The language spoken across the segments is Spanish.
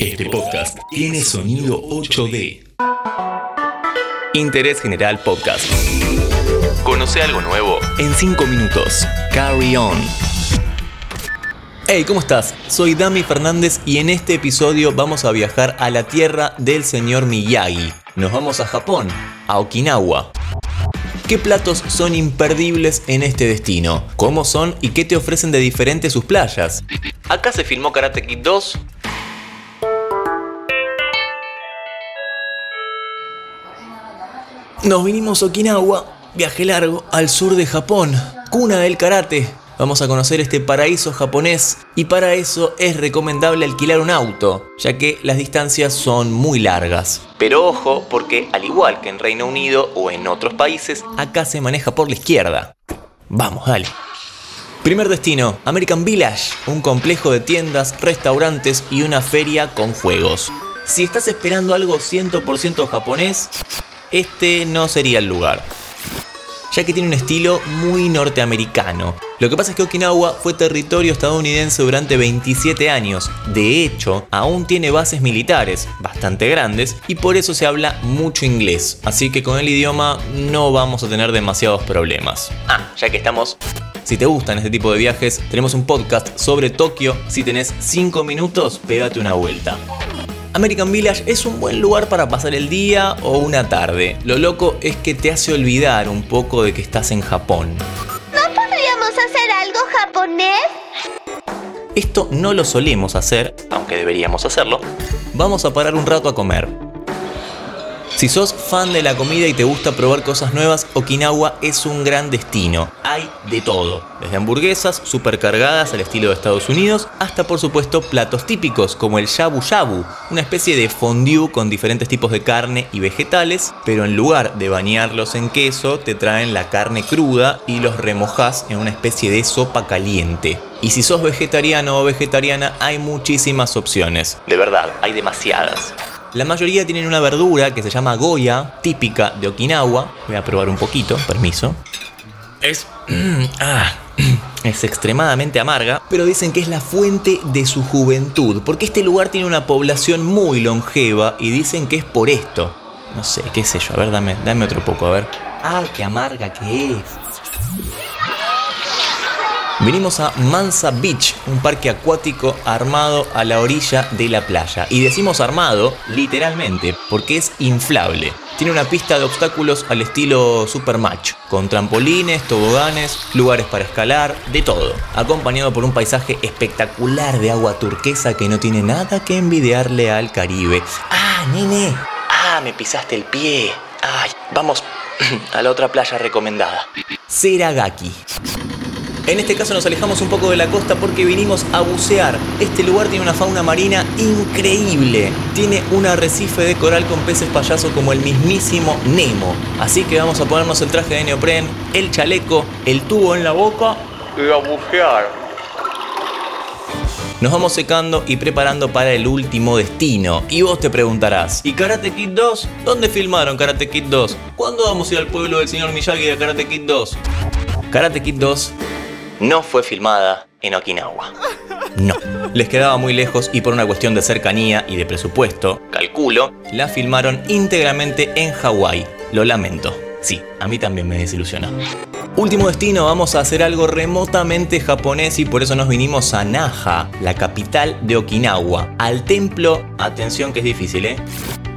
Este podcast tiene sonido 8D. Interés General Podcast. Conoce algo nuevo en 5 minutos. Carry on. Hey, ¿cómo estás? Soy Dami Fernández y en este episodio vamos a viajar a la tierra del señor Miyagi. Nos vamos a Japón, a Okinawa. ¿Qué platos son imperdibles en este destino? ¿Cómo son y qué te ofrecen de diferente sus playas? Acá se filmó Karate Kid 2, Nos vinimos a Okinawa, viaje largo, al sur de Japón, cuna del karate. Vamos a conocer este paraíso japonés y para eso es recomendable alquilar un auto, ya que las distancias son muy largas. Pero ojo, porque al igual que en Reino Unido o en otros países, acá se maneja por la izquierda. Vamos, dale. Primer destino, American Village, un complejo de tiendas, restaurantes y una feria con juegos. Si estás esperando algo 100% japonés, este no sería el lugar, ya que tiene un estilo muy norteamericano. Lo que pasa es que Okinawa fue territorio estadounidense durante 27 años. De hecho, aún tiene bases militares bastante grandes y por eso se habla mucho inglés. Así que con el idioma no vamos a tener demasiados problemas. Ah, ya que estamos si te gustan este tipo de viajes, tenemos un podcast sobre Tokio. Si tenés 5 minutos, pégate una vuelta. American Village es un buen lugar para pasar el día o una tarde. Lo loco es que te hace olvidar un poco de que estás en Japón. ¿No podríamos hacer algo japonés? Esto no lo solemos hacer, aunque deberíamos hacerlo. Vamos a parar un rato a comer. Si sos fan de la comida y te gusta probar cosas nuevas, Okinawa es un gran destino. De todo, desde hamburguesas supercargadas al estilo de Estados Unidos, hasta por supuesto platos típicos como el shabu shabu, una especie de fondue con diferentes tipos de carne y vegetales, pero en lugar de bañarlos en queso, te traen la carne cruda y los remojas en una especie de sopa caliente. Y si sos vegetariano o vegetariana, hay muchísimas opciones. De verdad, hay demasiadas. La mayoría tienen una verdura que se llama goya, típica de Okinawa. Voy a probar un poquito, permiso. Es. ah, es extremadamente amarga, pero dicen que es la fuente de su juventud, porque este lugar tiene una población muy longeva y dicen que es por esto. No sé, qué sé yo, a ver, dame, dame otro poco, a ver. Ah, qué amarga que es. Venimos a Mansa Beach, un parque acuático armado a la orilla de la playa. Y decimos armado literalmente, porque es inflable. Tiene una pista de obstáculos al estilo Supermatch, con trampolines, toboganes, lugares para escalar, de todo. Acompañado por un paisaje espectacular de agua turquesa que no tiene nada que envidiarle al Caribe. ¡Ah, nene! ¡Ah, me pisaste el pie! ¡Ay! Vamos a la otra playa recomendada. Seragaki. En este caso nos alejamos un poco de la costa porque vinimos a bucear. Este lugar tiene una fauna marina increíble. Tiene un arrecife de coral con peces payasos como el mismísimo Nemo. Así que vamos a ponernos el traje de neopren, el chaleco, el tubo en la boca y a bucear. Nos vamos secando y preparando para el último destino. Y vos te preguntarás, ¿y Karate Kid 2? ¿Dónde filmaron Karate Kid 2? ¿Cuándo vamos a ir al pueblo del señor Miyagi de Karate Kid 2? Karate Kid 2 no fue filmada en Okinawa. No, les quedaba muy lejos y por una cuestión de cercanía y de presupuesto, calculo, la filmaron íntegramente en Hawái. Lo lamento. Sí, a mí también me desilusionó. Último destino, vamos a hacer algo remotamente japonés y por eso nos vinimos a Naha, la capital de Okinawa, al templo, atención que es difícil, ¿eh?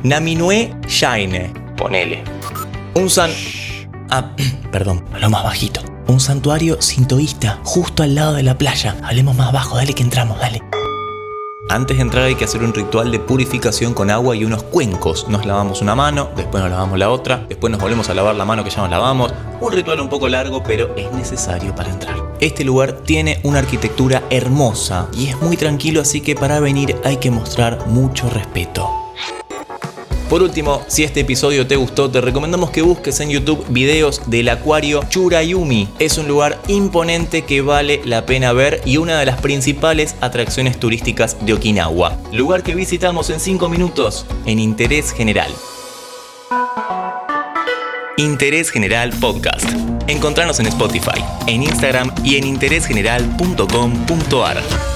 Naminue Shine, ponele. Un san... Ah, perdón, lo más bajito un santuario sintoísta justo al lado de la playa. Hablemos más bajo, dale que entramos, dale. Antes de entrar hay que hacer un ritual de purificación con agua y unos cuencos. Nos lavamos una mano, después nos lavamos la otra, después nos volvemos a lavar la mano que ya nos lavamos. Un ritual un poco largo, pero es necesario para entrar. Este lugar tiene una arquitectura hermosa y es muy tranquilo, así que para venir hay que mostrar mucho respeto. Por último, si este episodio te gustó, te recomendamos que busques en YouTube videos del acuario Churayumi. Es un lugar imponente que vale la pena ver y una de las principales atracciones turísticas de Okinawa. Lugar que visitamos en 5 minutos en Interés General. Interés General Podcast. Encontrarnos en Spotify, en Instagram y en interésgeneral.com.ar.